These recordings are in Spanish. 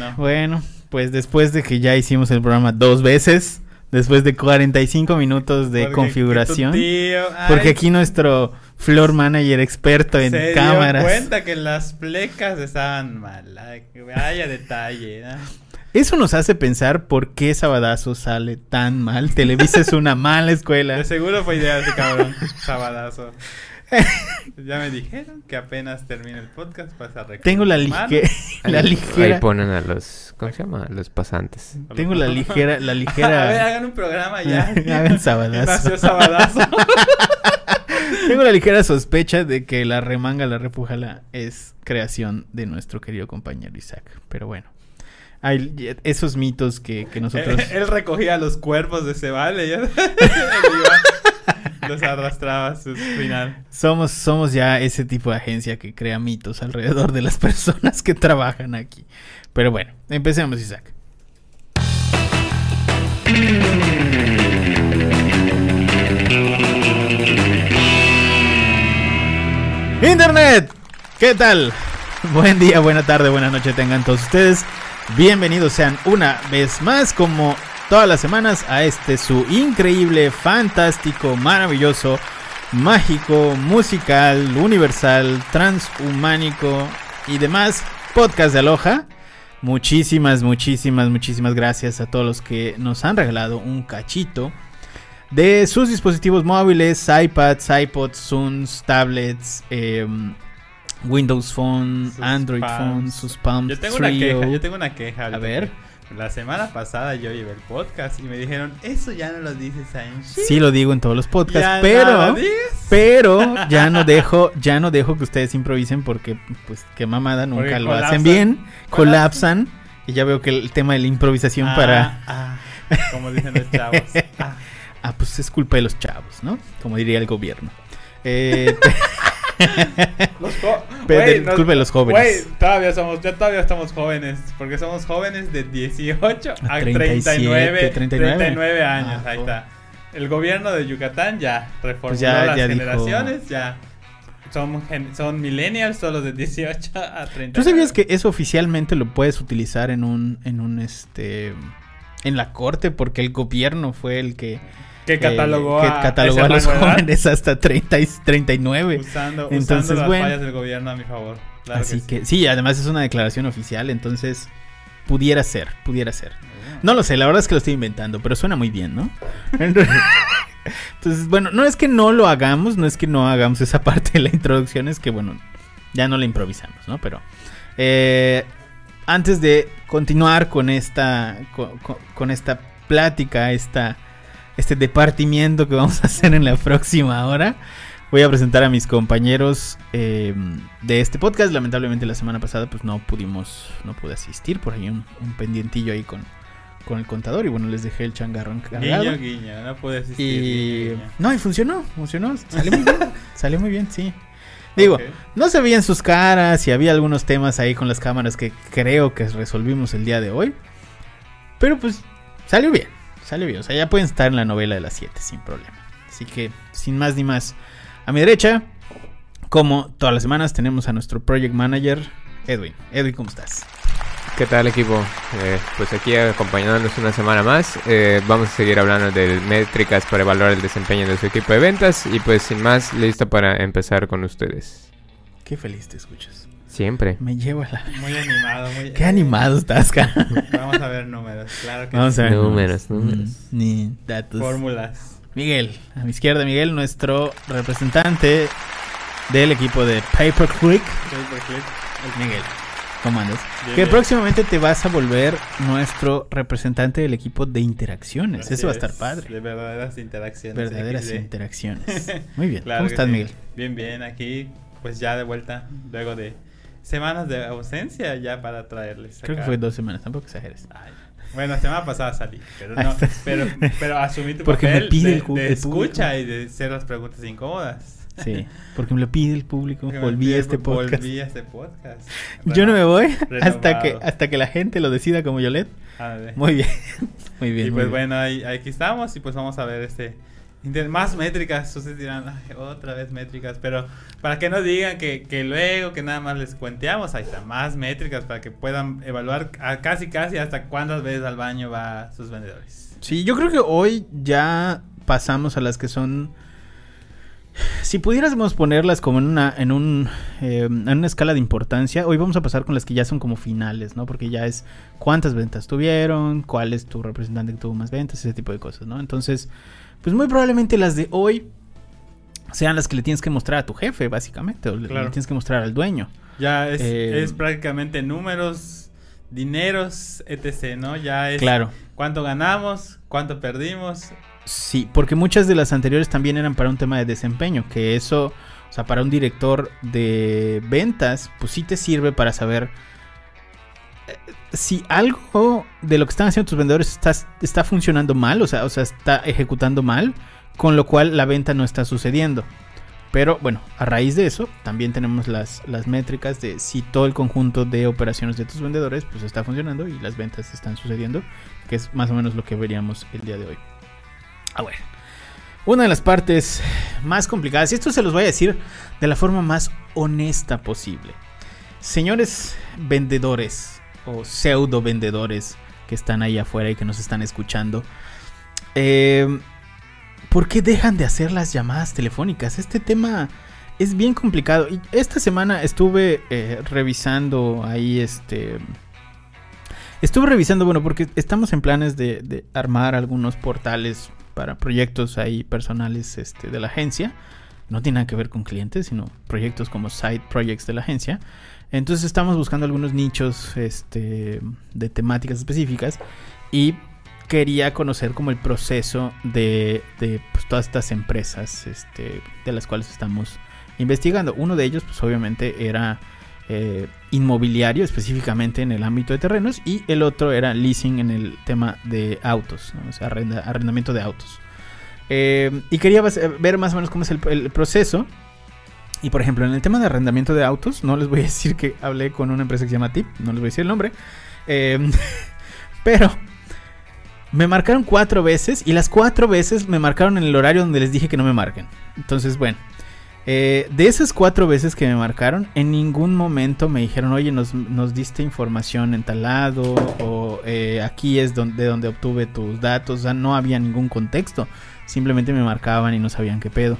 bueno. Bueno, pues después de que ya hicimos el programa dos veces, después de 45 minutos de Porque configuración, porque aquí nuestro floor manager experto en se cámaras. dio cuenta que las plecas estaban mal. Ay, vaya detalle. ¿no? Eso nos hace pensar por qué Sabadazo sale tan mal. Televisa es una mala escuela. De seguro fue idea de ese cabrón. Sabadazo. Ya me dijeron que apenas termine el podcast vas a Tengo la, lige- la Ahí- ligera. Ahí ponen a los, ¿cómo se llama? A los pasantes. Tengo la ligera, la A ver, ligera. hagan un programa ya. Hagan Sabadazo. Nació Sabadazo. Tengo la ligera sospecha de que la remanga, la repujala es creación de nuestro querido compañero Isaac. Pero bueno, hay esos mitos que, que nosotros. él, él recogía los cuerpos de ese los arrastraba a su final. Somos, somos ya ese tipo de agencia que crea mitos alrededor de las personas que trabajan aquí. Pero bueno, empecemos, Isaac. Internet, ¿qué tal? Buen día, buena tarde, buena noche tengan todos ustedes. Bienvenidos sean una vez más, como todas las semanas, a este su increíble, fantástico, maravilloso, mágico, musical, universal, transhumánico y demás podcast de Aloha. Muchísimas, muchísimas, muchísimas gracias a todos los que nos han regalado un cachito de sus dispositivos móviles, iPads, iPods, Zuns, tablets, em, Windows Phone, Sus Android Palms. Phone, sus Palm Yo tengo una queja, yo tengo una queja. A ver. La semana pasada yo llevé el podcast y me dijeron, eso ya no lo dices ahí. Sí lo digo en todos los podcasts, Ya pero pero ya no dejo ya no dejo que ustedes improvisen porque pues qué mamada nunca Porque lo colapsan. hacen bien, colapsan y ya veo que el tema de la improvisación Ah, para ah, como dicen los chavos. Ah. ah pues es culpa de los chavos, ¿no? Como diría el gobierno. Eh, Los Pero nos- los jóvenes. Todavía somos, ya todavía estamos jóvenes, porque somos jóvenes de 18 a, A 39, 37, 39, 39 años, Ah, ahí está. El gobierno de Yucatán ya reformuló Pues ya- las ya dijo- generaciones, ya son, son millennials, son los de 18 a 39. ¿Tú sabías que eso oficialmente lo puedes utilizar en un en un este en la corte porque el gobierno fue el que que catalogó, que a, catalogó a los de edad? jóvenes hasta 30 y 39? Usando, Entonces, usando las bueno. fallas del gobierno a mi favor. Claro Así que, que, sí, además es una declaración oficial, entonces pudiera ser, pudiera ser. No lo sé, la verdad es que lo estoy inventando, pero suena muy bien, ¿no? Entonces, bueno, no es que no lo hagamos, no es que no hagamos esa parte de la introducción, es que, bueno, ya no la improvisamos, ¿no? Pero eh, antes de continuar con esta, con, con- con esta plática, esta, este departimiento que vamos a hacer en la próxima hora, voy a presentar a mis compañeros eh, de este podcast. Lamentablemente la semana pasada pues no pudimos, no pude asistir, por ahí un, un pendientiillo ahí con, con el contador y bueno, les dejé el changarro encargado. Guiño, guiño, no pude asistir. Y guiño, guiño. no, y funcionó, funcionó, salió muy bien, salió muy bien, sí. Digo, no se veían sus caras y había algunos temas ahí con las cámaras que creo que resolvimos el día de hoy. Pero pues salió bien, salió bien. O sea, ya pueden estar en la novela de las 7 sin problema. Así que, sin más ni más, a mi derecha, como todas las semanas, tenemos a nuestro project manager, Edwin. Edwin, ¿cómo estás? ¿Qué tal equipo? Eh, pues aquí acompañándonos una semana más. Eh, vamos a seguir hablando de métricas para evaluar el desempeño de su equipo de ventas. Y pues sin más, listo para empezar con ustedes. Qué feliz te escuchas. Siempre. Me llevo a la... Muy animado, muy Qué animado estás, cara. Vamos a ver números, claro que Vamos a ver. Números, números. Mm, Ni datos. Fórmulas. Miguel, a mi izquierda, Miguel, nuestro representante del equipo de Paperclick. Paperclip. Miguel, ¿cómo andas? Bien, que bien. próximamente te vas a volver nuestro representante del equipo de interacciones. Así Eso va a es, estar padre. De verdaderas interacciones. Verdaderas XD. interacciones. Muy bien. Claro ¿Cómo estás, sí. Miguel? Bien, bien, aquí pues ya de vuelta, luego de semanas de ausencia ya para traerles. Creo que fue dos semanas, tampoco exageres. Ay, Bueno, la semana pasada salí, pero no, pero, pero asumí tu Porque me papel pide de, el de escucha y de hacer las preguntas incómodas. Sí, porque me lo pide el público. Porque Volví a pide- este podcast. Volví a este podcast. Yo no me voy hasta que, hasta que la gente lo decida como Yolet. Ándale. Muy bien. Muy bien. y muy pues bien. bueno, ahí, aquí estamos y pues vamos a ver este Más métricas, ustedes dirán, "Ay, otra vez métricas, pero para que no digan que, que luego que nada más les cuenteamos, ahí está, más métricas para que puedan evaluar casi casi hasta cuántas veces al baño va sus vendedores. Sí, yo creo que hoy ya pasamos a las que son. Si pudiéramos ponerlas como en una, en un, eh, en una escala de importancia, hoy vamos a pasar con las que ya son como finales, ¿no? Porque ya es cuántas ventas tuvieron, cuál es tu representante que tuvo más ventas, ese tipo de cosas, ¿no? Entonces, pues muy probablemente las de hoy sean las que le tienes que mostrar a tu jefe, básicamente, o le- Claro. le tienes que mostrar al dueño. Ya es, Eh, es prácticamente números, dineros, etc., ¿no? Ya es Claro. cuánto ganamos, cuánto perdimos. Sí, porque muchas de las anteriores también eran para un tema de desempeño, que eso, o sea, para un director de ventas, pues sí te sirve para saber eh, si algo de lo que están haciendo tus vendedores está, está funcionando mal, o sea, o sea, está ejecutando mal, con lo cual la venta no está sucediendo. Pero bueno, a raíz de eso, también tenemos las, las métricas de si todo el conjunto de operaciones de tus vendedores pues está funcionando y las ventas están sucediendo, que es más o menos lo que veríamos el día de hoy. Ah, bueno. Una de las partes más complicadas, y esto se los voy a decir de la forma más honesta posible. Señores vendedores o pseudo vendedores que están ahí afuera y que nos están escuchando, eh, ¿por qué dejan de hacer las llamadas telefónicas? Este tema es bien complicado. Y esta semana estuve eh, revisando ahí este... Estuve revisando, bueno, porque estamos en planes de, de armar algunos portales para proyectos ahí personales este, de la agencia. No tiene nada que ver con clientes, sino proyectos como side projects de la agencia. Entonces estamos buscando algunos nichos este, de temáticas específicas y quería conocer como el proceso de, de, pues, todas estas empresas este, de las cuales estamos investigando. Uno de ellos, pues obviamente era eh, inmobiliario, específicamente en el ámbito de terrenos, y el otro era leasing en el tema de autos, arrenda- arrendamiento de autos. Eh, y quería ver más o menos cómo es el, proceso. Y por ejemplo, en el tema de arrendamiento de autos, no les voy a decir que hablé con una empresa que se llama TIP, no les voy a decir el nombre. eh, pero me marcaron cuatro veces y las cuatro veces me marcaron en el horario donde les dije que no me marquen. Entonces, bueno, eh, de esas cuatro veces que me marcaron, en ningún momento me dijeron, oye, nos, nos diste información en tal lado o eh, aquí es donde, de donde obtuve tus datos. O sea, no había ningún contexto. Simplemente me marcaban y no sabían qué pedo.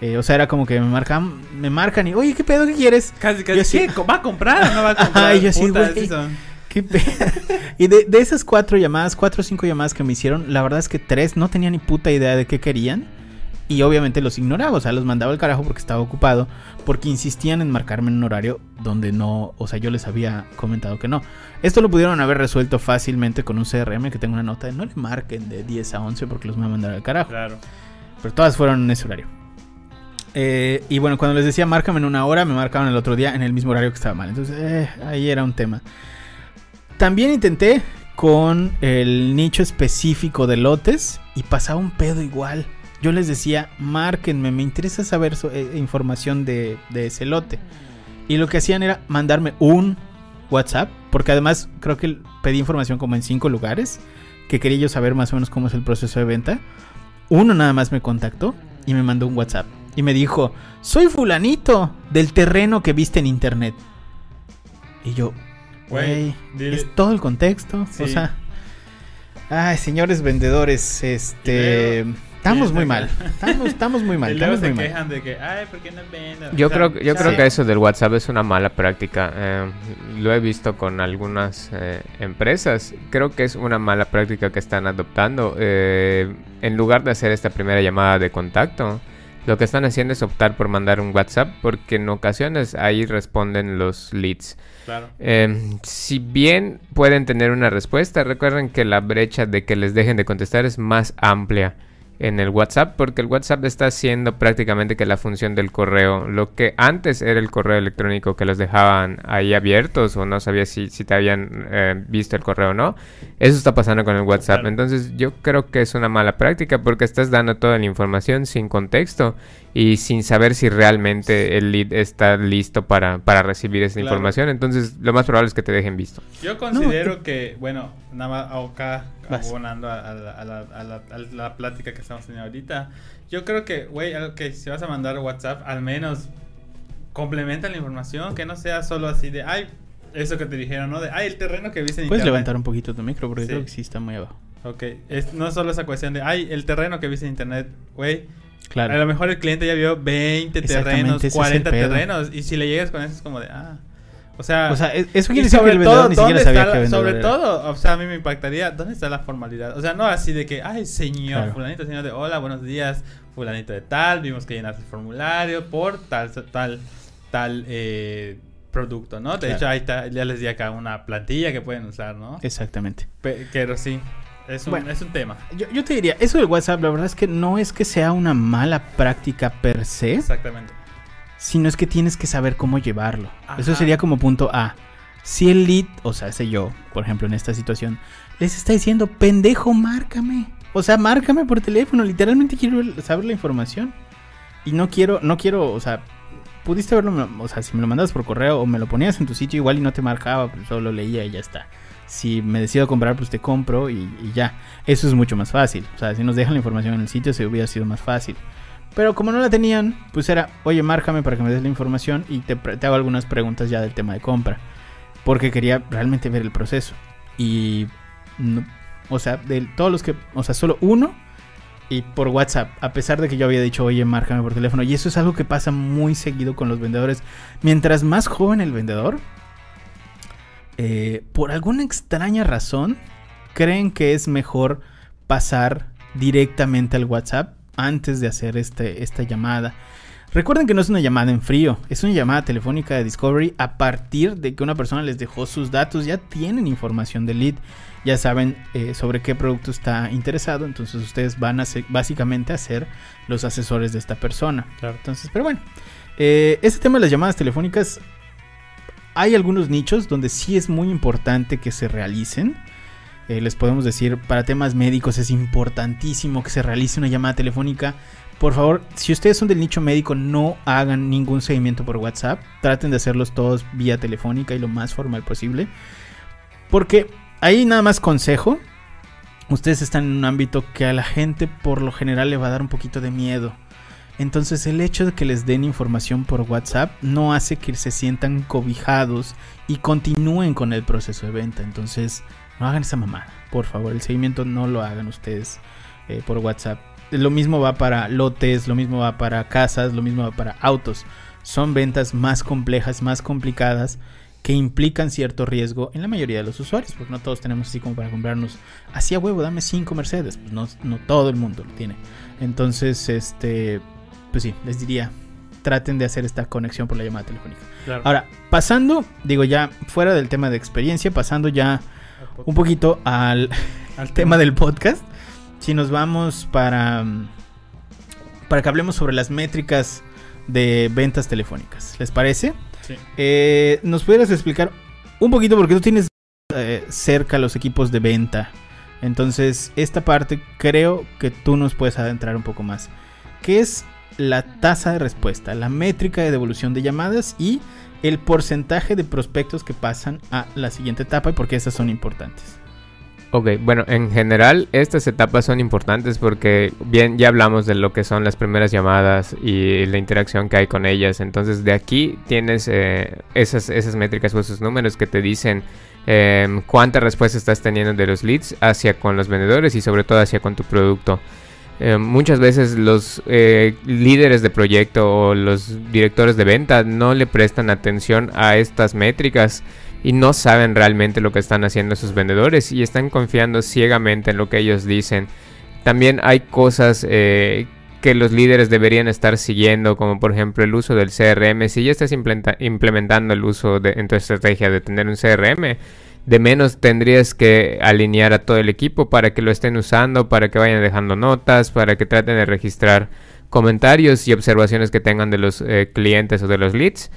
Eh, o sea, era como que me marcan, me marcan y, oye, ¿qué pedo? ¿Qué quieres? Casi, Yo casi. sí- ¿qué? ¿Va a comprar o no va a comprar? Ajá, y yo así, güey. así. ¿Qué pe- y de, de esas cuatro llamadas, cuatro o cinco llamadas que me hicieron, la verdad es que tres no tenía ni puta idea de qué querían. Y obviamente los ignoraba, o sea, los mandaba al carajo porque estaba ocupado, porque insistían en marcarme en un horario donde no, o sea, yo les había comentado que no. Esto lo pudieron haber resuelto fácilmente con un CRM que tengo una nota de no le marquen de 10 a 11 porque los voy a mandar al carajo. Claro. Pero todas fueron en ese horario. Eh, y bueno, cuando les decía márcame en una hora, me marcaban el otro día en el mismo horario que estaba mal. Entonces, eh, ahí era un tema. También intenté con el nicho específico de lotes y pasaba un pedo igual. Yo les decía, márquenme, me interesa saber so- eh, información de, de ese lote. Y lo que hacían era mandarme un WhatsApp, porque además creo que pedí información como en cinco lugares, que quería yo saber más o menos cómo es el proceso de venta. Uno nada más me contactó y me mandó un WhatsApp. Y me dijo, soy fulanito del terreno que viste en internet. Y yo, Güey, es todo el contexto. O sea, ay, señores vendedores, este... Estamos muy mal. Estamos, estamos muy mal. Estamos se muy mal. quejan de que, ay, ¿por qué no? Yo creo, yo creo que eso del WhatsApp es una mala práctica. eh, lo he visto con algunas eh, empresas. Creo que es una mala práctica que están adoptando. eh, en lugar de hacer esta primera llamada de contacto, lo que están haciendo es optar por mandar un WhatsApp porque en ocasiones ahí responden los leads. Claro. Eh, si bien pueden tener una respuesta, recuerden que la brecha de que les dejen de contestar es más amplia en el WhatsApp porque el WhatsApp está haciendo prácticamente que la función del correo, lo que antes era el correo electrónico que los dejaban ahí abiertos o no sabías si, si te habían eh, visto el correo o no, eso está pasando con el WhatsApp. Entonces yo creo que es una mala práctica porque estás dando toda la información sin contexto y sin saber si realmente el lead está listo para, para recibir esa Claro. información. Entonces, lo más probable es que te dejen visto. Yo considero que, bueno, nada más acá abonando a, a la, a la- a la- a la plática que estamos teniendo ahorita. Yo creo que, güey, algo que si vas a mandar WhatsApp, al menos complementa la información, que no sea solo así de, ay, eso que te dijeron, ¿no? De, ay, el terreno que viste en Puedes internet. levantar un poquito tu micro porque Sí. creo que sí está muy abajo. Ok, es, no solo esa cuestión de, ay, el terreno que viste en internet, güey. Claro. A lo mejor el cliente ya vio 20 Exactamente, terrenos, ese es el 40 pedo. terrenos, y si le llegas con eso es como de, ah. O sea, O sea, eso quiere decir que el vendedor ni siquiera ¿dónde sabía que vendedor Sobre era. todo, o sea, a mí me impactaría, ¿dónde está la formalidad? O sea, no así de que, ay, señor, Claro. fulanito, señor de, hola, buenos días, fulanito de tal, vimos que llenaste el formulario por tal, tal, tal eh, producto, ¿no? De Claro. hecho, ahí está, ya les di acá una plantilla que pueden usar, ¿no? Exactamente. Pe- Pero sí, es un, Bueno. es un tema. Yo, yo te diría, eso del WhatsApp, la verdad es que no es que sea una mala práctica per se, Exactamente. sino es que tienes que saber cómo llevarlo. Eso sería como punto A. Si el lead, o sea, ese yo, por ejemplo, en esta situación, les está diciendo, pendejo, márcame. O sea, márcame por teléfono. Literalmente quiero saber la información. Y no quiero, no quiero, o sea, pudiste haberlo, o sea, si me lo mandas por correo o me lo ponías en tu sitio igual y no te marcaba, pues solo leía y ya está. Si me decido comprar, pues te compro y, y ya. Eso es mucho más fácil. O sea, si nos dejan la información en el sitio, se hubiera sido más fácil. Pero como no la tenían, pues era, oye, márcame para que me des la información y te, hago algunas preguntas ya del tema de compra. Porque quería realmente ver el proceso. Y, no- o sea, de todos los que, o sea, solo uno y por WhatsApp, a pesar de que yo había dicho, oye, márcame por teléfono. Y eso es algo que pasa muy seguido con los vendedores. Mientras más joven el vendedor, eh, por alguna extraña razón, creen que es mejor pasar directamente al WhatsApp antes de hacer este, esta llamada. Recuerden que no es una llamada en frío, es una llamada telefónica de Discovery a partir de que una persona les dejó sus datos, ya tienen información del lead, ya saben eh, sobre qué producto está interesado, entonces ustedes van a ser, básicamente a ser los asesores de esta persona. Claro. Entonces, pero bueno, eh, este tema de las llamadas telefónicas, hay algunos nichos donde sí es muy importante que se realicen. Eh, les podemos decir, para temas médicos es importantísimo que se realice una llamada telefónica. Por favor, si ustedes son del nicho médico, no hagan ningún seguimiento por WhatsApp. Traten de hacerlos todos vía telefónica y lo más formal posible. Porque ahí nada más consejo. Ustedes están en un ámbito que a la gente por lo general le va a dar un poquito de miedo. Entonces el hecho de que les den información por WhatsApp no hace que se sientan cobijados y continúen con el proceso de venta. Entonces no hagan esa mamada. Por favor, el seguimiento no lo hagan ustedes eh, por WhatsApp. Lo mismo va para lotes, lo mismo va para casas, lo mismo va para autos. Son ventas más complejas, más complicadas, que implican cierto riesgo en la mayoría de los usuarios, porque no todos tenemos así como para comprarnos, así a huevo, dame 5 Mercedes. Pues no, no todo el mundo lo tiene. Entonces, este, pues sí, les diría, traten de hacer esta conexión por la llamada telefónica. Claro. Ahora, pasando, digo ya fuera del tema de experiencia, pasando ya un poquito al, Al tema del podcast, si nos vamos para, para que hablemos sobre las métricas de ventas telefónicas, ¿les parece? Sí. Eh, ¿Nos pudieras explicar un poquito porque tú tienes eh, cerca los equipos de venta? Entonces, esta parte creo que tú nos puedes adentrar un poco más. ¿Qué es la tasa de respuesta, la métrica de devolución de llamadas y el porcentaje de prospectos que pasan a la siguiente etapa y por qué esas son importantes? Ok, bueno, en general estas etapas son importantes porque bien ya hablamos de lo que son las primeras llamadas y la interacción que hay con ellas. Entonces de aquí tienes eh, esas, esas métricas o esos números que te dicen eh, cuánta respuesta estás teniendo de los leads hacia con los vendedores y sobre todo hacia con tu producto. Eh, muchas veces los eh, líderes de proyecto o los directores de venta no le prestan atención a estas métricas y no saben realmente lo que están haciendo sus vendedores y están confiando ciegamente en lo que ellos dicen. También hay cosas eh, que los líderes deberían estar siguiendo, como por ejemplo el uso del CRM. Si ya estás implenta- implementando el uso de, en tu estrategia de tener un CRM, de menos tendrías que alinear a todo el equipo para que lo estén usando, para que vayan dejando notas, para que traten de registrar comentarios y observaciones que tengan de los eh, clientes o de los leads.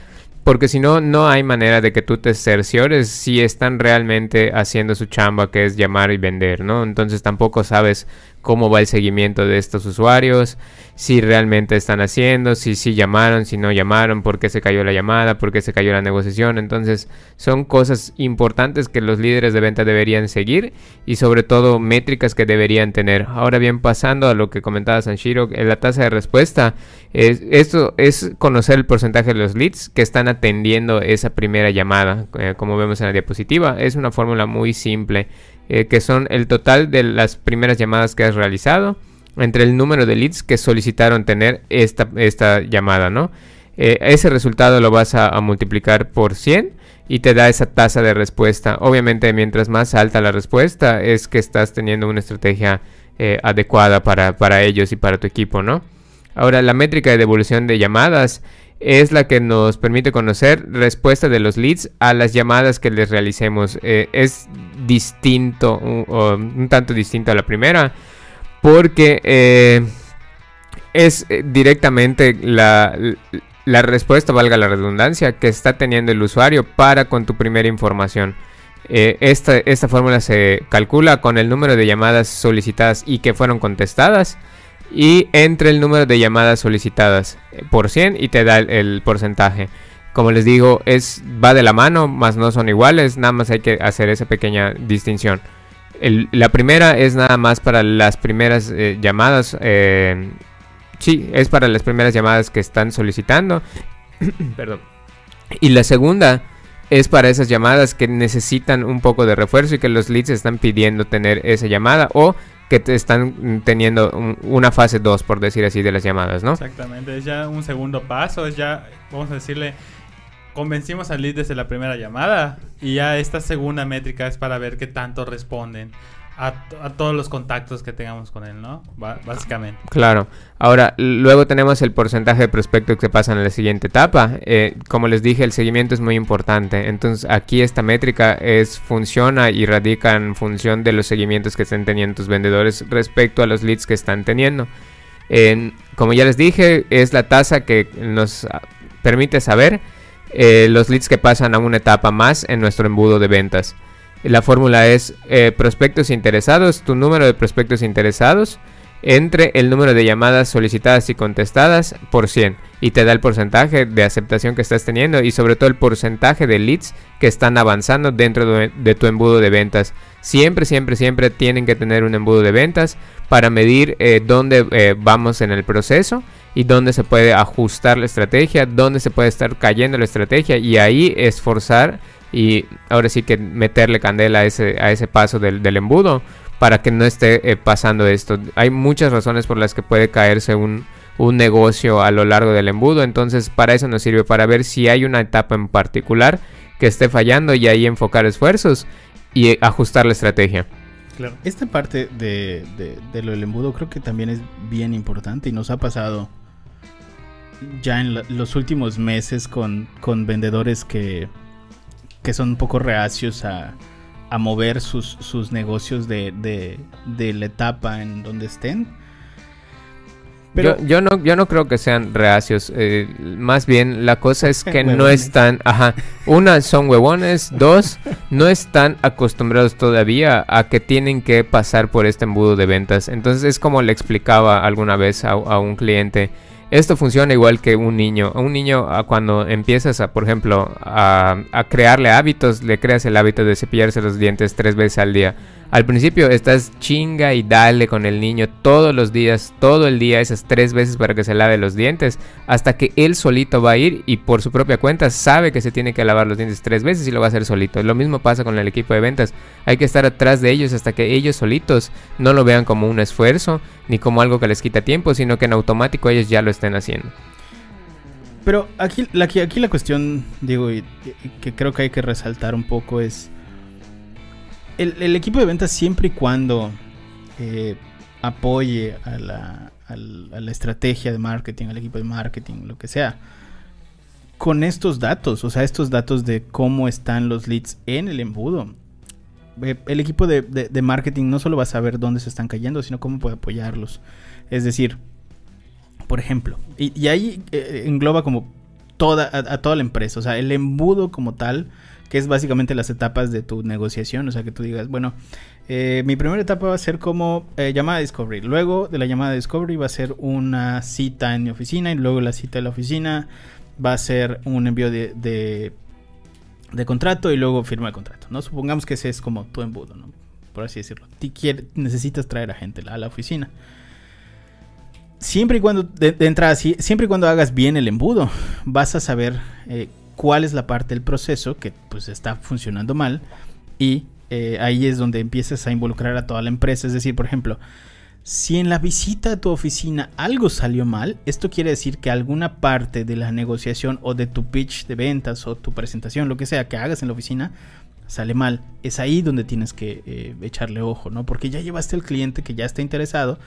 Porque si no, no hay manera de que tú te cerciores si están realmente haciendo su chamba, que es llamar y vender, ¿no? Entonces tampoco sabes cómo va el seguimiento de estos usuarios, si realmente están haciendo, si sí llamaron, si no llamaron, por qué se cayó la llamada, por qué se cayó la negociación. Entonces son cosas importantes que los líderes de venta deberían seguir y sobre todo métricas que deberían tener. Ahora bien, pasando a lo que comentaba Sanshiro, la tasa de respuesta, es, esto es conocer el porcentaje de los leads que están atendiendo esa primera llamada, eh, como vemos en la diapositiva. Es una fórmula muy simple, eh, que son el total de las primeras llamadas que has realizado entre el número de leads que solicitaron tener esta, esta llamada, ¿no? Eh, ese resultado lo vas a, multiplicar por 100 y te da esa tasa de respuesta. Obviamente, mientras más alta la respuesta, es que estás teniendo una estrategia eh, adecuada para, para, ellos y para tu equipo, ¿no? Ahora, la métrica de devolución de llamadas es la que nos permite conocer respuesta de los leads a las llamadas que les realicemos. Eh, es distinto, un tanto distinto a la primera porque eh, es eh, directamente la, respuesta, valga la redundancia, que está teniendo el usuario para con tu primera información. Esta, esta fórmula se calcula con el número de llamadas solicitadas y que fueron contestadas y entre el número de llamadas solicitadas por 100 y te da el, porcentaje. Como les digo, es va de la mano, más no son iguales, nada más hay que hacer esa pequeña distinción la primera es nada más para las primeras eh, llamadas. Eh, sí, es para las primeras llamadas que están solicitando. Perdón. Y la segunda es para esas llamadas que necesitan un poco de refuerzo y que los leads están pidiendo tener esa llamada o que te están teniendo una fase 2, por decir así, de las llamadas, ¿no? Exactamente, es ya un segundo paso, es ya, vamos a decirle, convencimos al lead desde la primera llamada y ya esta segunda métrica es para ver qué tanto responden a, todos los contactos que tengamos con él, ¿no? básicamente. Claro. Ahora, luego tenemos el porcentaje de prospectos que pasan a la siguiente etapa. Eh, como les dije, el seguimiento es muy importante. Entonces, aquí esta métrica es funciona y radica en función de los seguimientos que estén teniendo tus vendedores respecto a los leads que están teniendo. como ya les dije, es la tasa que nos permite saber eh, los leads que pasan a una etapa más en nuestro embudo de ventas. La fórmula es eh, prospectos interesados, tu número de prospectos interesados entre el número de llamadas solicitadas y contestadas por 100 y te da el porcentaje de aceptación que estás teniendo y sobre todo el porcentaje de leads que están avanzando dentro de, tu embudo de ventas. Siempre, siempre, siempre tienen que tener un embudo de ventas para medir eh, dónde vamos en el proceso y dónde se puede ajustar la estrategia, dónde se puede estar cayendo la estrategia y ahí esforzar y ahora sí que meterle candela a ese, a ese paso del, embudo para que no esté eh, pasando esto. Hay muchas razones por las que puede caerse un, un negocio a lo largo del embudo, entonces para eso nos sirve, para ver si hay una etapa en particular que esté fallando y ahí enfocar esfuerzos y ajustar la estrategia. Claro. Esta parte de, de, lo del embudo creo que también es bien importante y nos ha pasado ya en los últimos meses con, con vendedores que, que son un poco reacios a, a mover sus, sus negocios de, de, de, la etapa en donde estén. Pero yo, no, yo no creo que sean reacios. Eh, más bien, la cosa es que no están. Ajá. Una, son huevones. Dos, no están acostumbrados todavía a que tienen que pasar por este embudo de ventas. Entonces, es como le explicaba alguna vez a, a un cliente. Esto funciona igual que un niño. Un niño cuando empiezas a, por ejemplo, a, a, crearle hábitos, le creas el hábito de cepillarse los dientes tres veces al día. Al principio estás chinga y dale con el niño todos los días, todo el día, esas tres veces para que se lave los dientes, hasta que él solito va a ir y por su propia cuenta sabe que se tiene que lavar los dientes tres veces y lo va a hacer solito. Lo mismo pasa con el equipo de ventas. Hay que estar atrás de ellos hasta que ellos solitos no lo vean como un esfuerzo ni como algo que les quita tiempo, sino que en automático ellos ya lo estén haciendo. Pero aquí, aquí, aquí la cuestión, digo, y que creo que hay que resaltar un poco es el, equipo de ventas siempre y cuando eh, apoye a la, estrategia de marketing, al equipo de marketing, lo que sea, con estos datos, o sea, estos datos de cómo están los leads en el embudo. Eh, el equipo de, marketing no solo va a saber dónde se están cayendo, sino cómo puede apoyarlos. Es decir, por ejemplo, y, ahí eh, engloba como toda, a, a toda la empresa. O sea, el embudo como tal, que es básicamente las etapas de tu negociación. O sea, que tú digas, bueno, eh, mi primera etapa va a ser como eh, llamada Discovery. Luego de la llamada Discovery va a ser una cita en mi oficina. Y luego la cita de la oficina va a ser un envío de, de, contrato y luego firma de contrato. ¿no? Supongamos que ese es como tu embudo, ¿no? por así decirlo. Necesitas traer a gente a la oficina. Siempre y cuando, de, de siempre y cuando hagas bien el embudo, vas a saber eh, cuál es la parte del proceso que pues está funcionando mal y eh, ahí es donde empiezas a involucrar a toda la empresa. Es decir, por ejemplo, si en la visita a tu oficina algo salió mal, esto quiere decir que alguna parte de la negociación o de tu pitch de ventas o tu presentación, lo que sea que hagas en la oficina, sale mal. Es ahí donde tienes que eh, echarle ojo, ¿no? Porque ya llevaste al cliente que ya está interesado,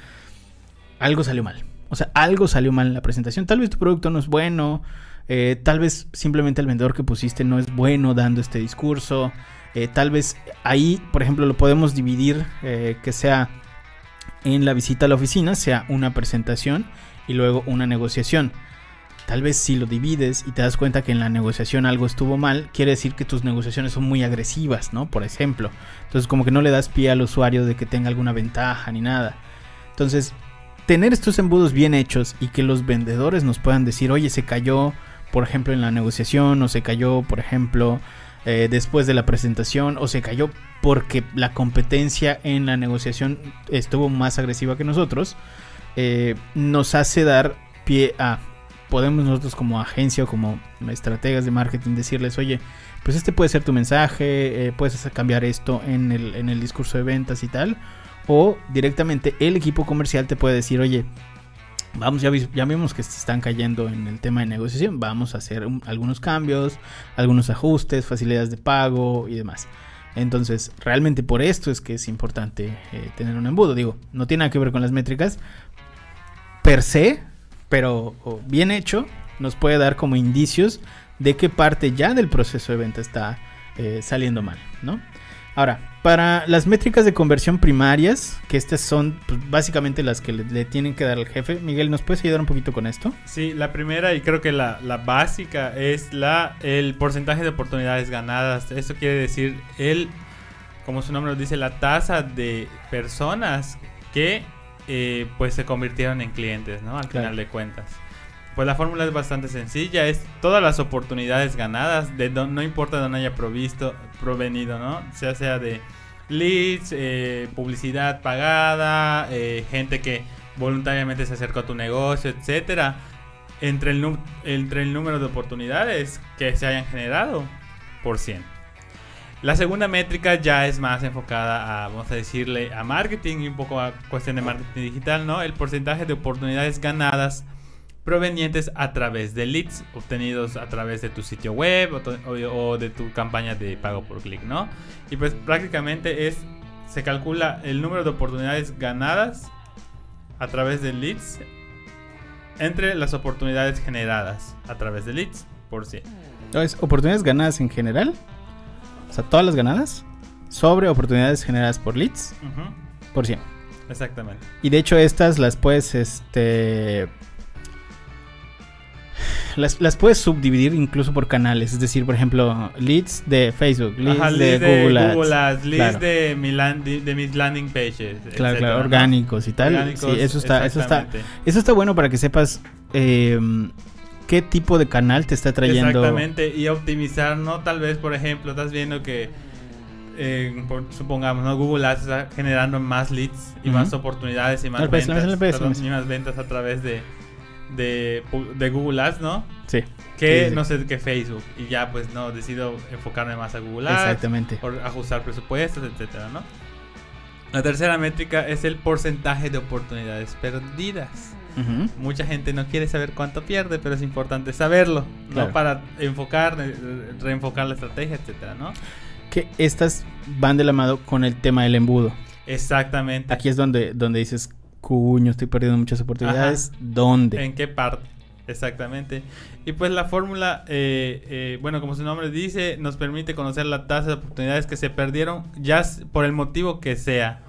algo salió mal. O sea, algo salió mal en la presentación. Tal vez tu producto no es bueno, eh, tal vez simplemente el vendedor que pusiste no es bueno dando este discurso. eh, tal vez ahí, por ejemplo, lo podemos dividir eh, que sea en la visita a la oficina, sea una presentación y luego una negociación. Tal vez si lo divides y te das cuenta que en la negociación algo estuvo mal, quiere decir que tus negociaciones son muy agresivas, ¿no? Por ejemplo. Entonces como que no le das pie al usuario de que tenga alguna ventaja ni nada. Entonces, tener estos embudos bien hechos y que los vendedores nos puedan decir, oye, se cayó, por ejemplo, en la negociación, o se cayó, por ejemplo, eh, después de la presentación, o se cayó porque la competencia en la negociación estuvo más agresiva que nosotros, eh, nos hace dar pie a, podemos nosotros como agencia o como estrategas de marketing decirles, oye, pues este puede ser tu mensaje, eh, puedes cambiar esto en el, en el discurso de ventas y tal. O directamente el equipo comercial te puede decir, oye, vamos, ya, ya vimos que se están cayendo en el tema de negociación, vamos a hacer un- algunos cambios, algunos ajustes, facilidades de pago y demás. Entonces, realmente por esto es que es importante eh, tener un embudo. Digo, no tiene nada que ver con las métricas per se, pero bien hecho, nos puede dar como indicios de qué parte ya del proceso de venta está eh, saliendo mal, ¿no? Ahora, para las métricas de conversión primarias, que estas son pues, básicamente las que le, le tienen que dar al jefe, Miguel, ¿nos puedes ayudar un poquito con esto? Sí, la primera y creo que la, la básica es la el porcentaje de oportunidades ganadas. Eso quiere decir el, como su nombre lo dice, la tasa de personas que eh, pues se convirtieron en clientes, ¿no? Al Claro. final de cuentas. Pues la fórmula es bastante sencilla, es todas las oportunidades ganadas, de don- no importa de dónde haya provisto, provenido, ¿no? Sea sea de leads, eh, publicidad pagada, eh, gente que voluntariamente se acercó a tu negocio, etcétera. Entre el, entre el número de oportunidades que se hayan generado por 100. La segunda métrica ya es más enfocada a, vamos a decirle, a marketing y un poco a cuestión de marketing digital, ¿no? El porcentaje de oportunidades ganadas provenientes a través de leads obtenidos a través de tu sitio web o, to- o- o de tu campaña de pago por clic, ¿no? Y pues prácticamente es, se calcula el número de oportunidades ganadas a través de leads entre las oportunidades generadas a través de leads por 100. Entonces, oportunidades ganadas en general, o sea, todas las ganadas, sobre oportunidades generadas por leads, por 100. Exactamente. Y de hecho estas las puedes, este... Las, las puedes subdividir incluso por canales. Es decir, por ejemplo, leads de Facebook, leads, Ajá, de, leads de Google Ads. Google Ads, leads Claro. de, mi de mis landing pages. Claro, claro, ¿no? orgánicos y tal. Orgánicos, sí, eso está, eso está, eso está bueno para que sepas eh, qué tipo de canal te está trayendo. Exactamente, y optimizar, ¿no? Tal vez, por ejemplo, estás viendo que, eh, por- supongamos, ¿no? Google Ads está generando más leads y más oportunidades y más pez, ventas. al perdón, y más ventas a través de, de, de Google Ads, ¿no? Sí, Que, Sí, sí. no sé, que Facebook. Y ya, pues, no, decido enfocarme más a Google Ads. exactamente. por ajustar presupuestos, etcétera, ¿no? La tercera métrica es el porcentaje de oportunidades perdidas. Mucha gente no quiere saber cuánto pierde, pero es importante saberlo, Claro. ¿no? Para enfocar, eh, reenfocar la estrategia, etcétera, ¿no? Que estas van de la mano con el tema del embudo. Exactamente. Aquí es donde, donde dices, cuño, estoy perdiendo muchas oportunidades. ¿Dónde? ¿En qué parte? Exactamente. Y pues la fórmula, eh, eh, bueno, como su nombre dice, nos permite conocer la tasa de oportunidades que se perdieron, ya por el motivo que sea.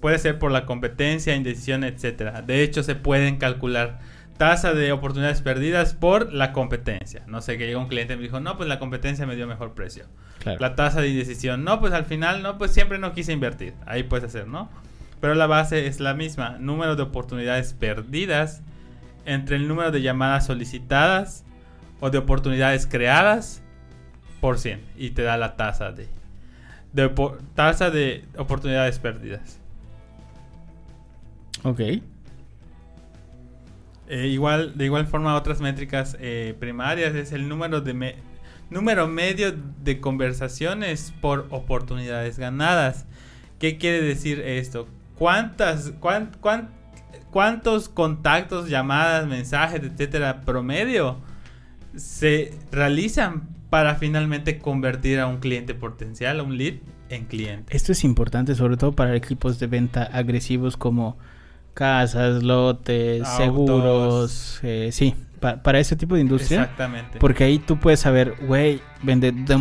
Puede ser por la competencia, indecisión, etcétera. De hecho, se pueden calcular tasa de oportunidades perdidas por la competencia. No sé, que llegó un cliente y me dijo, no, pues la competencia me dio mejor precio. Claro. La tasa de indecisión, no, pues al final, no, pues siempre no quise invertir. Ahí puedes hacer, ¿no? Pero la base es la misma. Número de oportunidades perdidas entre el número de llamadas solicitadas o de oportunidades creadas por 100. Y te da la tasa de, de tasa de oportunidades perdidas. Ok. Eh, igual, de igual forma, otras métricas eh, primarias es el número de me- número medio de conversaciones por oportunidades ganadas. ¿Qué quiere decir esto? ¿Cuántas, cuán- cuán- cuántos contactos, llamadas, mensajes, etcétera, promedio se realizan para finalmente convertir a un cliente potencial, a un lead, en cliente? Esto es importante, sobre todo para equipos de venta agresivos como casas, lotes, Autos. seguros. eh, sí, pa- para ese tipo de industria. Exactamente. Porque ahí tú puedes saber, güey,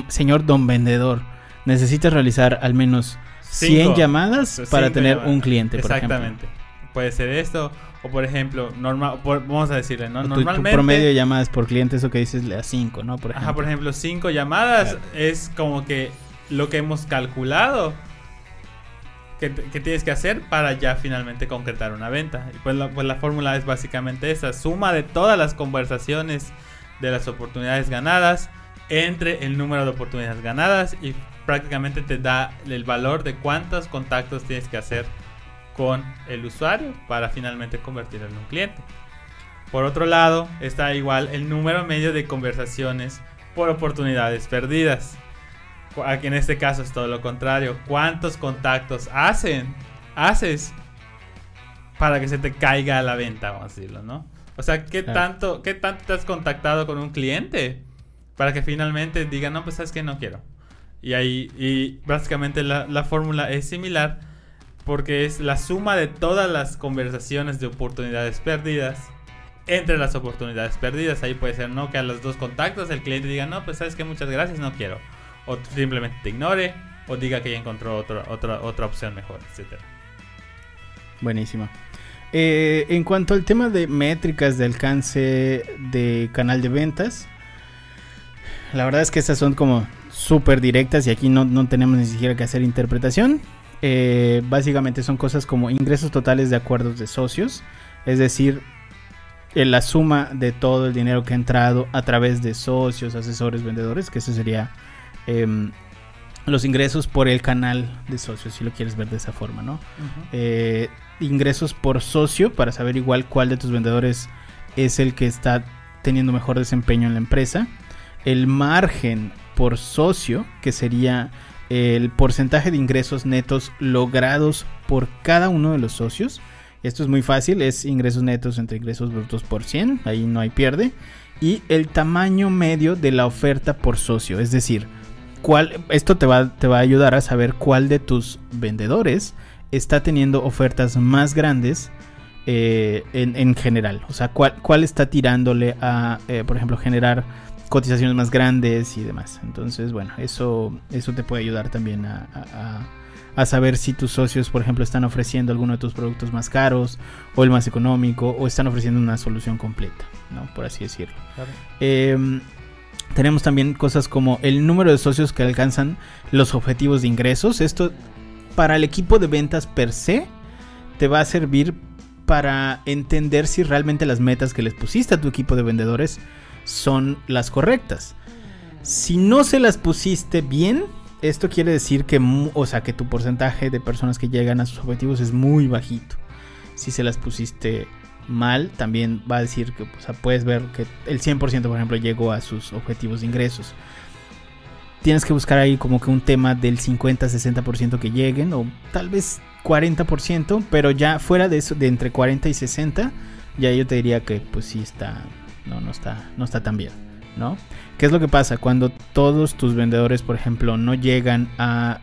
señor don vendedor, necesitas realizar al menos 100 Cinco. llamadas para tener llamadas. un cliente, por ejemplo. Exactamente. Puede ser esto, o por ejemplo, normal, por- vamos a decirle, ¿no? O tu- Normalmente. promedio de llamadas por cliente, eso que dices, le da 5, ¿no? Por ejemplo. Ajá, por ejemplo, cinco llamadas Claro. es como que lo que hemos calculado que tienes que hacer para ya finalmente concretar una venta. Y pues la, pues la fórmula es básicamente esa, suma de todas las conversaciones de las oportunidades ganadas entre el número de oportunidades ganadas y prácticamente te da el valor de cuántos contactos tienes que hacer con el usuario para finalmente convertirlo en un cliente. Por otro lado, está igual el número medio de conversaciones por oportunidades perdidas. Aquí en este caso es todo lo contrario. ¿Cuántos contactos hacen, haces para que se te caiga a la venta, vamos a decirlo, ¿no? O sea, ¿qué, tanto, ¿qué tanto te has contactado con un cliente para que finalmente diga, no, pues sabes que no quiero? Y ahí, y básicamente la, la fórmula es similar porque es la suma de todas las conversaciones de oportunidades perdidas entre las oportunidades perdidas. Ahí puede ser, ¿no? Que a los dos contactos el cliente diga, no, pues sabes que muchas gracias, no quiero. O simplemente te ignore, o diga que ya encontró otra, otra, otra opción mejor, etcétera. Buenísimo. Eh, en cuanto al tema de métricas de alcance de canal de ventas, la verdad es que estas son como súper directas y aquí no, no tenemos ni siquiera que hacer interpretación. Eh, básicamente son cosas como ingresos totales de acuerdos de socios, es decir, eh, la suma de todo el dinero que ha entrado a través de socios, asesores, vendedores, que eso sería em, los ingresos por el canal de socios, si lo quieres ver de esa forma, ¿no? eh, ingresos por socio para saber igual cuál de tus vendedores es el que está teniendo mejor desempeño en la empresa. El margen por socio, que sería el porcentaje de ingresos netos logrados por cada uno de los socios. Esto es muy fácil, es ingresos netos entre ingresos brutos por 100, ahí no hay pierde. Y el tamaño medio de la oferta por socio, es decir, cuál, esto te va, te va a ayudar a saber cuál de tus vendedores está teniendo ofertas más grandes eh, en, en general. O sea, cuál, cuál está tirándole a, eh, por ejemplo, generar cotizaciones más grandes y demás. Entonces, bueno, eso, eso te puede ayudar también a, a- saber si tus socios, por ejemplo, están ofreciendo alguno de tus productos más caros o el más económico o están ofreciendo una solución completa, ¿no? Por así decirlo. Eh, tenemos también cosas como el número de socios que alcanzan los objetivos de ingresos. Esto para el equipo de ventas per se te va a servir para entender si realmente las metas que les pusiste a tu equipo de vendedores son las correctas. Si no se las pusiste bien, esto quiere decir que, o sea, que tu porcentaje de personas que llegan a sus objetivos es muy bajito. Si se las pusiste mal, también va a decir que o sea, puedes ver que el 100% por ejemplo llegó a sus objetivos de ingresos. Tienes que buscar ahí como que un tema del 50-60% que lleguen o tal vez 40%, pero ya fuera de eso, de entre 40 y 60, ya yo te diría que pues sí está, no, no está, no está tan bien, ¿no? ¿Qué es lo que pasa? Cuando todos tus vendedores, por ejemplo, no llegan a,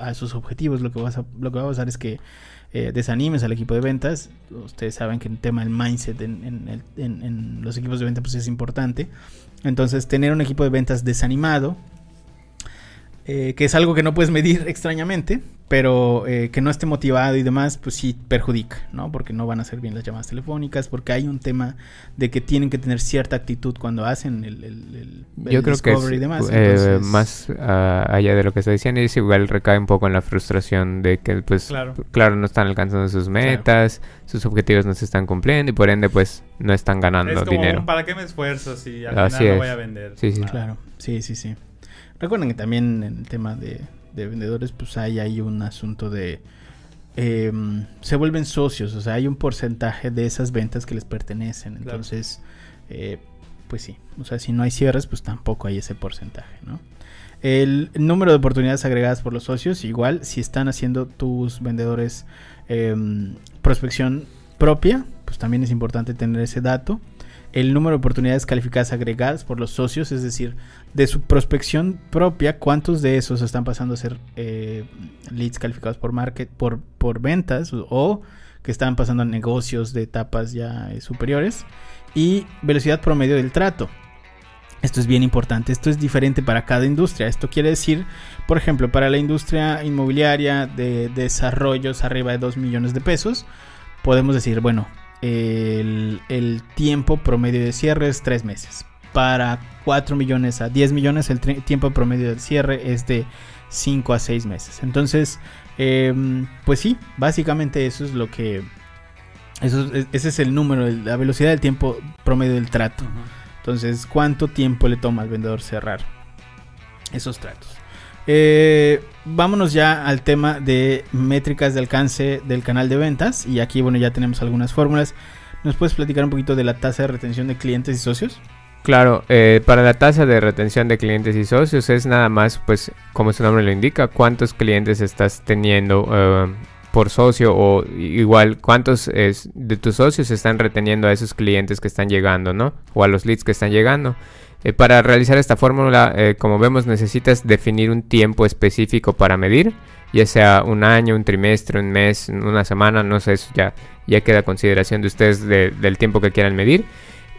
a sus objetivos, lo que, vas a, lo que va a pasar es que eh, desanimes al equipo de ventas. Ustedes saben que el tema del mindset en, en en los equipos de ventas pues es importante. Entonces, tener un equipo de ventas desanimado, eh, que es algo que no puedes medir extrañamente, pero eh, que no esté motivado y demás, pues sí perjudica, ¿no? Porque no van a hacer bien las llamadas telefónicas, porque hay un tema de que tienen que tener cierta actitud cuando hacen el, el, el Yo creo que es, y demás. eh, entonces- más ah, allá de lo que está diciendo, es igual recae un poco en la frustración de que, pues, Claro. claro, no están alcanzando sus metas, sus objetivos no se están cumpliendo y por ende, pues, no están ganando Es como, dinero. ¿para qué me esfuerzo si al Así final no voy a vender? Sí, sí. Claro, sí, sí, sí. Recuerden que también en el tema de, de vendedores, pues hay ahí un asunto de... em, se vuelven socios, o sea, hay un porcentaje de esas ventas que les pertenecen. Claro. Entonces, eh, pues sí, o sea, si no hay cierres, pues tampoco hay ese porcentaje, ¿no? El número de oportunidades agregadas por los socios, igual, si están haciendo tus vendedores em, prospección propia, pues también es importante tener ese dato. El número de oportunidades calificadas agregadas por los socios, es decir, de su prospección propia, cuántos de esos están pasando a ser eh, leads calificados por market, por, por ventas o que están pasando a negocios de etapas ya eh, superiores. Y velocidad promedio del trato. Esto es bien importante, esto es diferente para cada industria. Esto quiere decir, por ejemplo, para la industria inmobiliaria de desarrollos arriba de 2 millones de pesos, podemos decir, bueno, el, el tiempo promedio de cierre es 3 meses. Para 4 millones a 10 millones, el tiempo promedio del cierre es de 5 a 6 meses. Entonces, em, pues sí, básicamente eso es lo que... Eso, es- ese es el número, la velocidad del tiempo promedio del trato. Entonces, ¿cuánto tiempo le toma al vendedor cerrar esos tratos? Eh, vámonos ya al tema de métricas de alcance del canal de ventas. Y aquí, bueno, ya tenemos algunas fórmulas. ¿Nos puedes platicar un poquito de la tasa de retención de clientes y socios? Claro, eh, para la tasa de retención de clientes y socios es nada más, pues, como su nombre lo indica, cuántos clientes estás teniendo eh, por socio o igual cuántos de tus socios están reteniendo a esos clientes que están llegando, ¿no? O a los leads que están llegando. Eh, para realizar esta fórmula, como vemos, necesitas definir un tiempo específico para medir, ya sea un año, un trimestre, un mes, una semana, no sé, eso ya, ya queda consideración de ustedes de- del tiempo que quieran medir.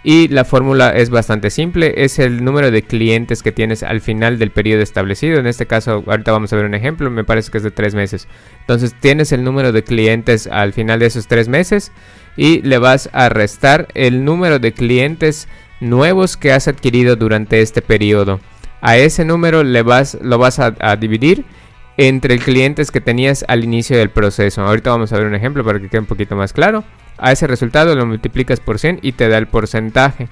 Y la fórmula es bastante simple, es el número de clientes que tienes al final del periodo establecido. En este caso, ahorita vamos a ver un ejemplo, me parece que es de tres meses. Entonces tienes el número de clientes al final de esos tres meses y le vas a restar el número de clientes nuevos que has adquirido durante este periodo. A ese número le vas, lo vas a, a dividir entre clientes que tenías al inicio del proceso. Ahorita vamos a ver un ejemplo para que quede un poquito más claro. A ese resultado lo multiplicas por 100 y te da el porcentaje.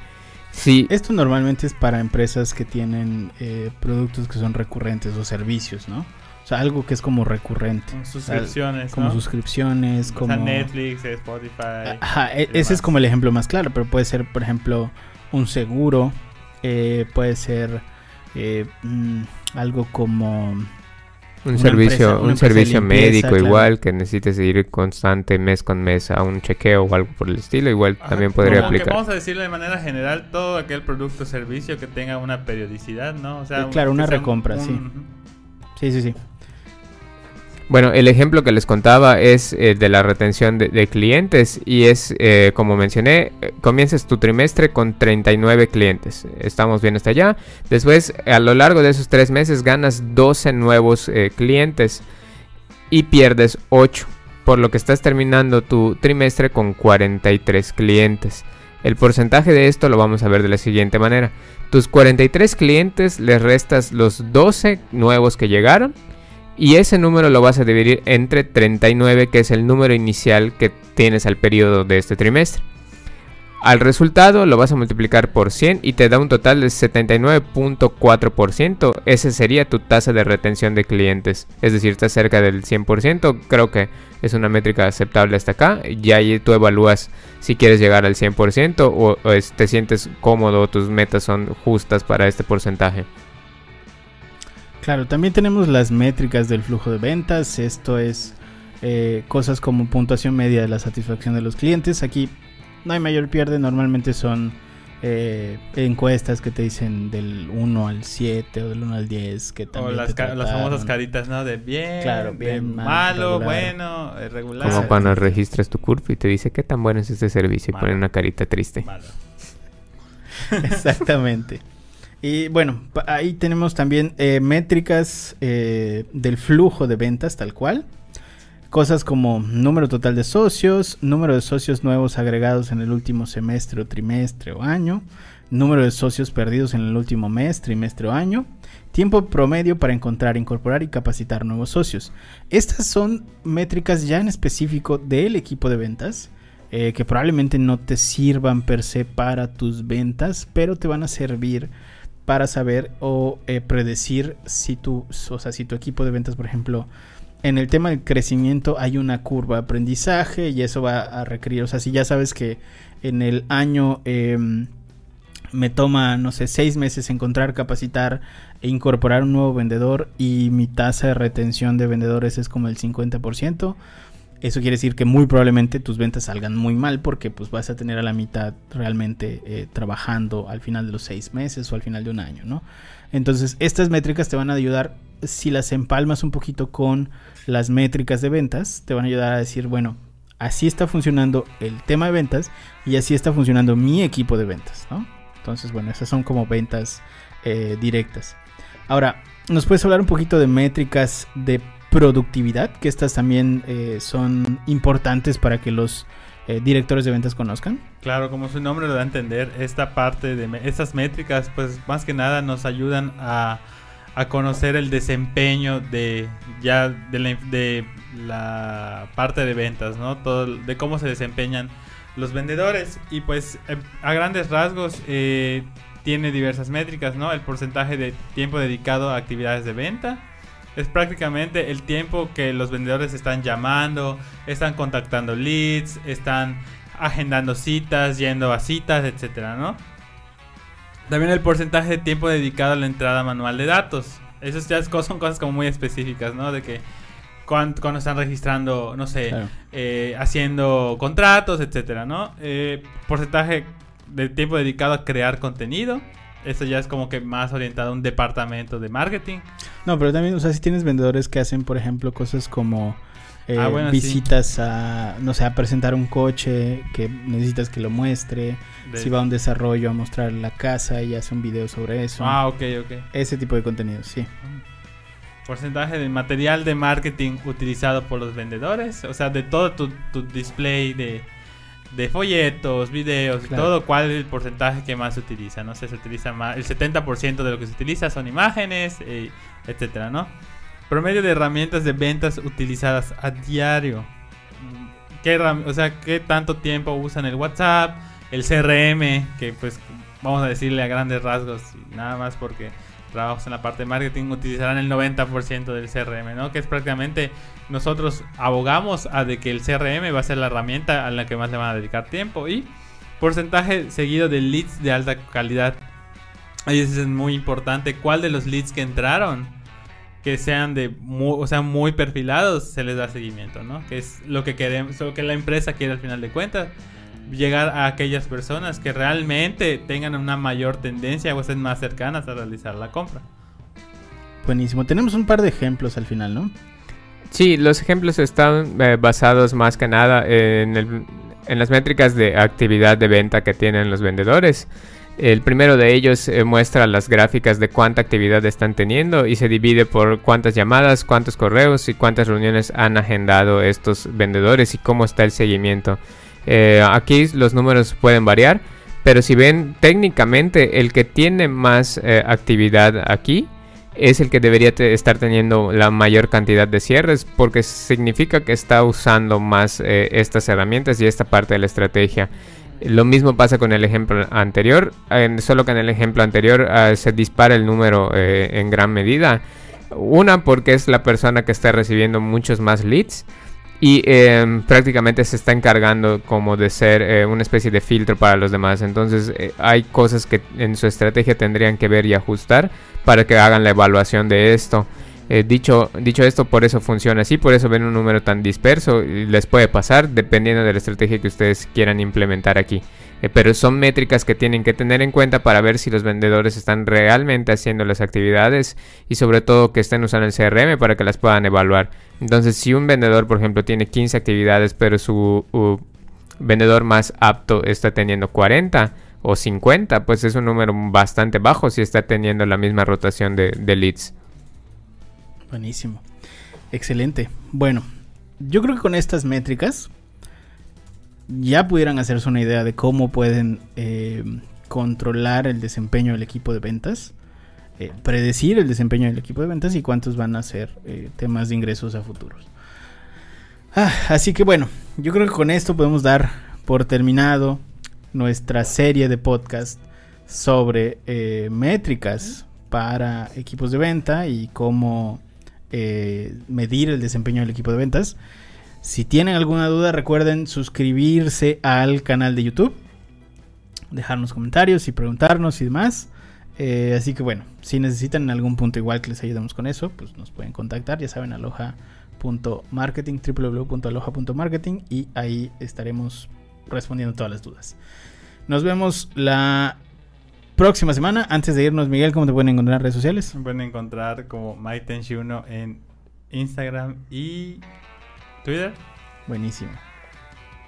Si Esto normalmente es para empresas que tienen eh, productos que son recurrentes o servicios, ¿no? O sea, algo que es como recurrente. Suscripciones, Como ¿no? suscripciones, O como... sea, Netflix, Spotify. Ajá, e- ese es como el ejemplo más claro, pero puede ser, por ejemplo, un seguro, eh, puede ser eh, mm, algo como... un servicio, empresa- un servicio limpieza, médico claro. igual que necesites ir constante mes con mes a un chequeo o algo por el estilo, igual Ajá, también podría como que aplicar. vamos a decirlo de manera general, todo aquel producto o servicio que tenga una periodicidad, ¿no? O sea, Eh, claro, una recompra, sí. Sí, sí, sí. Bueno, el ejemplo que les contaba es eh, de la retención de, clientes y es, eh, como mencioné, comienzas tu trimestre con 39 clientes. Estamos bien hasta allá. Después, a lo largo de esos tres meses, ganas 12 nuevos eh, clientes y pierdes 8, por lo que estás terminando tu trimestre con 43 clientes. El porcentaje de esto lo vamos a ver de la siguiente manera. Tus 43 clientes les restas los 12 nuevos que llegaron y ese número lo vas a dividir entre 39, que es el número inicial que tienes al periodo de este trimestre. Al resultado lo vas a multiplicar por 100 y te da un total de 79.4%. Esa sería tu tasa de retención de clientes. Es decir, está cerca del 100%. Creo que es una métrica aceptable hasta acá. Y ahí tú evalúas si quieres llegar al 100% o, te sientes cómodo, tus metas son justas para este porcentaje. Claro, también tenemos las métricas del flujo de ventas. Esto es eh, cosas como puntuación media de la satisfacción de los clientes. Aquí no hay mayor pierde, normalmente son eh, encuestas que te dicen del 1 al 7 o del 1 al 10. Que O también las, te ca- las famosas caritas, ¿no? De bien, Claro, bien, mal, malo, regular. bueno, eh, regular. Como cuando registras tu curva y te dice qué tan bueno es este servicio y Malo. pone una carita triste. Malo. Exactamente. Y bueno, ahí tenemos también eh, métricas eh, del flujo de ventas tal cual. Cosas como número total de socios, número de socios nuevos agregados en el último semestre trimestre o año, número de socios perdidos en el último mes, trimestre o año, tiempo promedio para encontrar, incorporar y capacitar nuevos socios. Estas son métricas ya en específico del equipo de ventas. Eh, que probablemente no te sirvan per se para tus ventas, pero te van a servir para saber o eh, predecir si tu, o sea, si tu equipo de ventas, por ejemplo, en el tema del crecimiento hay una curva de aprendizaje y eso va a requerir, o sea, si ya sabes que en el año em, me toma, no sé, seis meses encontrar, capacitar e incorporar un nuevo vendedor y mi tasa de retención de vendedores es como el 50%, eso quiere decir que muy probablemente tus ventas salgan muy mal porque pues vas a tener a la mitad realmente eh, trabajando al final de los seis meses o al final de un año, ¿no? Entonces estas métricas te van a ayudar si las empalmas un poquito con las métricas de ventas, te van a ayudar a decir, bueno, así está funcionando el tema de ventas y así está funcionando mi equipo de ventas, ¿no? Entonces, bueno, esas son como ventas eh, directas. Ahora, ¿nos puedes hablar un poquito de métricas de productividad, que estas también eh, son importantes para que los eh, directores de ventas conozcan. Claro, como su nombre lo da a entender, esta parte de estas métricas, pues más que nada nos ayudan a, a conocer el desempeño de ya de la, de la, parte de ventas, ¿no? Todo de cómo se desempeñan los vendedores y pues eh, a grandes rasgos tiene diversas métricas, ¿no? El porcentaje de tiempo dedicado a actividades de venta es prácticamente el tiempo que los vendedores están llamando, están contactando leads, están agendando citas, yendo a citas, etcétera, ¿no? También el porcentaje de tiempo dedicado a la entrada manual de datos. Esas ya son cosas como muy específicas, ¿no? De que cuando, están registrando, no sé, eh, haciendo contratos, etcétera, ¿no? Eh, porcentaje de tiempo dedicado a crear contenido eso ya es como que más orientado a un departamento de marketing. No, pero también, o sea, si tienes vendedores que hacen, por ejemplo, cosas como eh, ah, visitas a, no sé, a presentar un coche que necesitas que lo muestre. Si va a un desarrollo a mostrar la casa y hace un video sobre eso. Ah, ok, ok. Ese tipo de contenido, sí. Porcentaje de material de marketing utilizado por los vendedores. O sea, de todo tu, tu display de de folletos, videos y todo, ¿cuál es el porcentaje que más se utiliza? No sé, se utiliza más, el 70% de lo que se utiliza son imágenes, eh, etcétera, ¿no? Promedio de herramientas de ventas utilizadas a diario. ¿Qué o sea, ¿qué tanto tiempo usan el WhatsApp, el CRM, que pues vamos a decirle a grandes rasgos, nada más porque trabajos en la parte de marketing utilizarán el 90% del CRM, ¿no? Que es prácticamente nosotros abogamos a de que el CRM va a ser la herramienta a la que más le van a dedicar tiempo y porcentaje seguido de leads de alta calidad. Ahí es muy importante cuál de los leads que entraron que sean de muy, o sea, muy perfilados se les da seguimiento, ¿no? Que es lo que queremos, lo que la empresa quiere al final de cuentas llegar a aquellas personas que realmente tengan una mayor tendencia o estén más cercanas a realizar la compra. Buenísimo. Tenemos un par de ejemplos al final, ¿no? Sí, los ejemplos están eh, basados más que nada en, las métricas de actividad de venta que tienen los vendedores. El primero de ellos eh, muestra las gráficas de cuánta actividad están teniendo y se divide por cuántas llamadas, cuántos correos y cuántas reuniones han agendado estos vendedores y cómo está el seguimiento. Eh, aquí los números pueden variar, pero si ven técnicamente el que tiene más eh, actividad aquí es el que debería estar teniendo la mayor cantidad de cierres porque significa que está usando más eh, estas herramientas y esta parte de la estrategia. Lo mismo pasa con el ejemplo anterior, solo que en el ejemplo anterior ah, se dispara el número en gran medida. Una porque es la persona que está recibiendo muchos más leads y em, prácticamente se está encargando como de ser eh, una especie de filtro para los demás. Entonces eh, hay cosas que en su estrategia tendrían que ver y ajustar para que hagan la evaluación de esto. Eh, dicho, dicho esto, por eso funciona así, por eso ven un número tan disperso. Y les puede pasar dependiendo de la estrategia que ustedes quieran implementar aquí. Eh, pero son métricas que tienen que tener en cuenta para ver si los vendedores están realmente haciendo las actividades y sobre todo que estén usando el CRM para que las puedan evaluar. Entonces, si un vendedor, por ejemplo, tiene 15 actividades, pero su vendedor más apto está teniendo 40, o 50, pues es un número bastante bajo si está teniendo la misma rotación de, de leads. Buenísimo. Excelente. Bueno, yo creo que con estas métricas ya pudieran hacerse una idea de cómo pueden eh, controlar el desempeño del equipo de ventas, eh, predecir el desempeño del equipo de ventas y cuántos van a ser eh, temas de ingresos a futuros. Ah, así que bueno, yo creo que con esto podemos dar por terminado nuestra serie de podcast sobre métricas para equipos de venta y cómo medir el desempeño del equipo de ventas. Si tienen alguna duda, recuerden suscribirse al canal de YouTube, dejarnos comentarios y preguntarnos y demás. Eh, así que bueno, si necesitan en algún punto igual que les ayudemos con eso, pues nos pueden contactar, ya saben, aloha.marketing, www.aloha.marketing y ahí estaremos respondiendo todas las dudas. Nos vemos la próxima semana. Antes de irnos, Miguel, ¿cómo te pueden encontrar en redes sociales? Me pueden encontrar como MyTenshi1 en Instagram y Twitter. Buenísimo.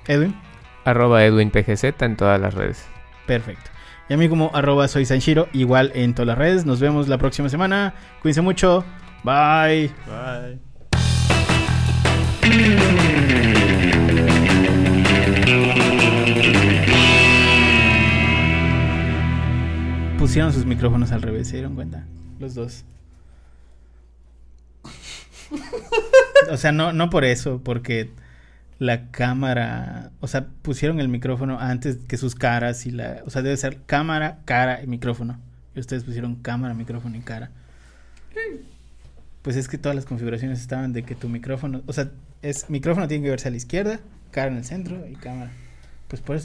Edwin. Arroba EdwinPGZ en todas las redes. Perfecto. Y a mí como arroba soy Sanshiro, igual en todas las redes. Nos vemos la próxima semana. Cuídense mucho. Bye. Bye. Pusieron sus micrófonos al revés, ¿se dieron cuenta? Los dos. O sea, no, no por eso, porque la cámara, o sea, pusieron el micrófono antes que sus caras y la, o sea, debe ser cámara, cara y micrófono. Y ustedes pusieron cámara, micrófono y cara. Pues es que todas las configuraciones estaban de que tu micrófono, o sea, es micrófono tiene que verse a la izquierda, cara en el centro y cámara. Pues por eso